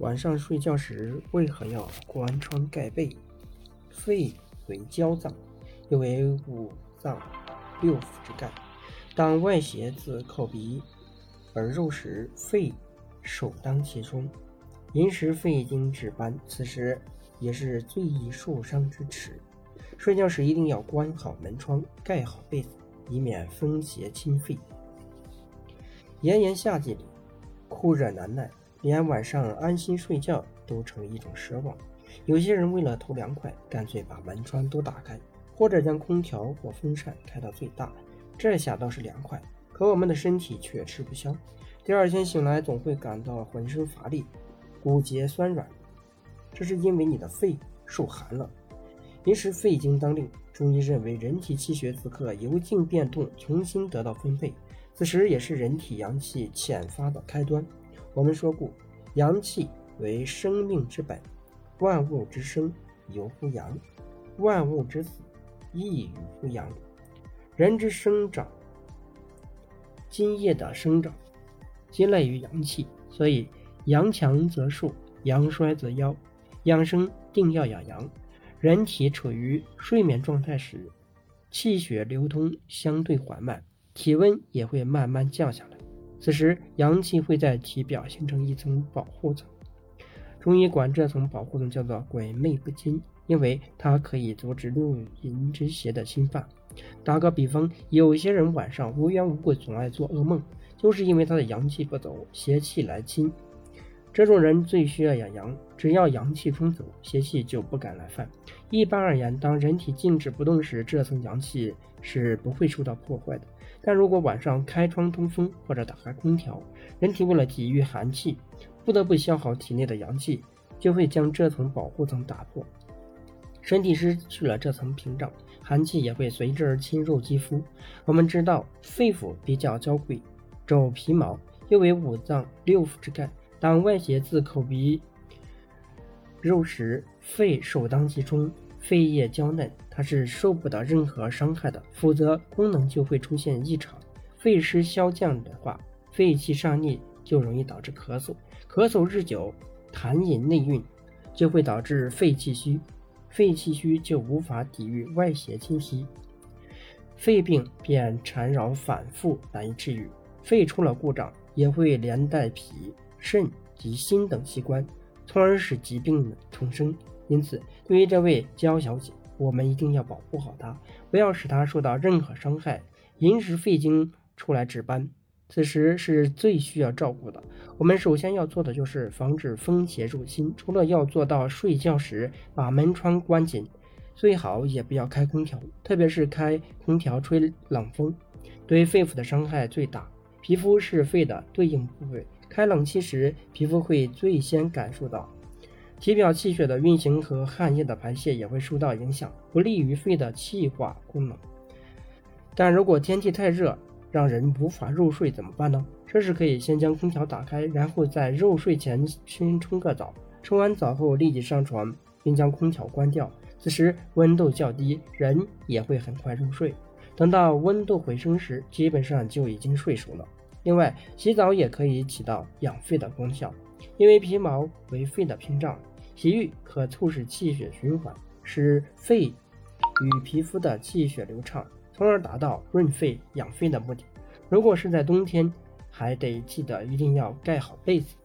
晚上睡觉时为何要关窗盖被？肺为娇脏，又为五脏六腑之干。当外邪自口鼻而入时，肺首当其冲，因时肺经值班，此时也是最易受伤之时。睡觉时一定要关好门窗，盖好被子，以免风邪侵肺。炎炎夏季里，酷热难耐。连晚上安心睡觉都成一种奢望。有些人为了图凉快，干脆把门窗都打开，或者将空调或风扇开到最大，这下倒是凉快。可我们的身体却吃不消，第二天醒来总会感到浑身乏力、骨节酸软，这是因为你的肺受寒了。因时肺经当令，中医认为人体气血此刻由静变动，重新得到分配，此时也是人体阳气潜发的开端。我们说过，阳气为生命之本，万物之生由乎阳，万物之死亦于乎阳。人之生长，津液的生长，皆赖于阳气，所以阳强则寿，阳衰则夭。养生定要养阳。人体处于睡眠状态时，气血流通相对缓慢，体温也会慢慢降下来。此时，阳气会在体表形成一层保护层。中医管这层保护层叫做“鬼魅不侵”，因为它可以阻止六淫之邪的侵犯。打个比方，有些人晚上无缘无故总爱做噩梦，就是因为他的阳气不走，邪气来侵。这种人最需要养阳，只要阳气充足，邪气就不敢来犯。一般而言，当人体静止不动时，这层阳气是不会受到破坏的。但如果晚上开窗通风或者打开空调，人体为了抵御寒气，不得不消耗体内的阳气，就会将这层保护层打破，身体失去了这层屏障，寒气也会随之而侵入肌肤。我们知道，肺腑比较娇贵，肘皮毛又为五脏六腑之干。当外邪自口鼻入时，肺首当其冲。肺叶娇嫩，它是受不得任何伤害的，否则功能就会出现异常。肺湿消降的话，肺气上逆就容易导致咳嗽，咳嗽日久，痰饮内蕴，就会导致肺气虚，肺气虚就无法抵御外邪侵袭，肺病便缠绕反复，难以治愈。肺出了故障，也会连带脾。肾及心等器官，从而使疾病重生。因此，对于这位焦小姐，我们一定要保护好她，不要使她受到任何伤害。寅时肺经出来值班，此时是最需要照顾的。我们首先要做的就是防止风邪入侵。除了要做到睡觉时把门窗关紧，最好也不要开空调，特别是开空调吹冷风，对肺腑的伤害最大。皮肤是肺的对应部位。开冷气时，皮肤会最先感受到，体表气血的运行和汗液的排泄也会受到影响，不利于肺的气化功能。但如果天气太热，让人无法入睡怎么办呢？这时可以先将空调打开，然后在入睡前先冲个澡，冲完澡后立即上床，并将空调关掉。此时温度较低，人也会很快入睡。等到温度回升时，基本上就已经睡熟了。另外，洗澡也可以起到养肺的功效，因为皮毛为肺的屏障，洗浴可促使气血循环，使肺与皮肤的气血流畅，从而达到润肺养肺的目的。如果是在冬天，还得记得一定要盖好被子。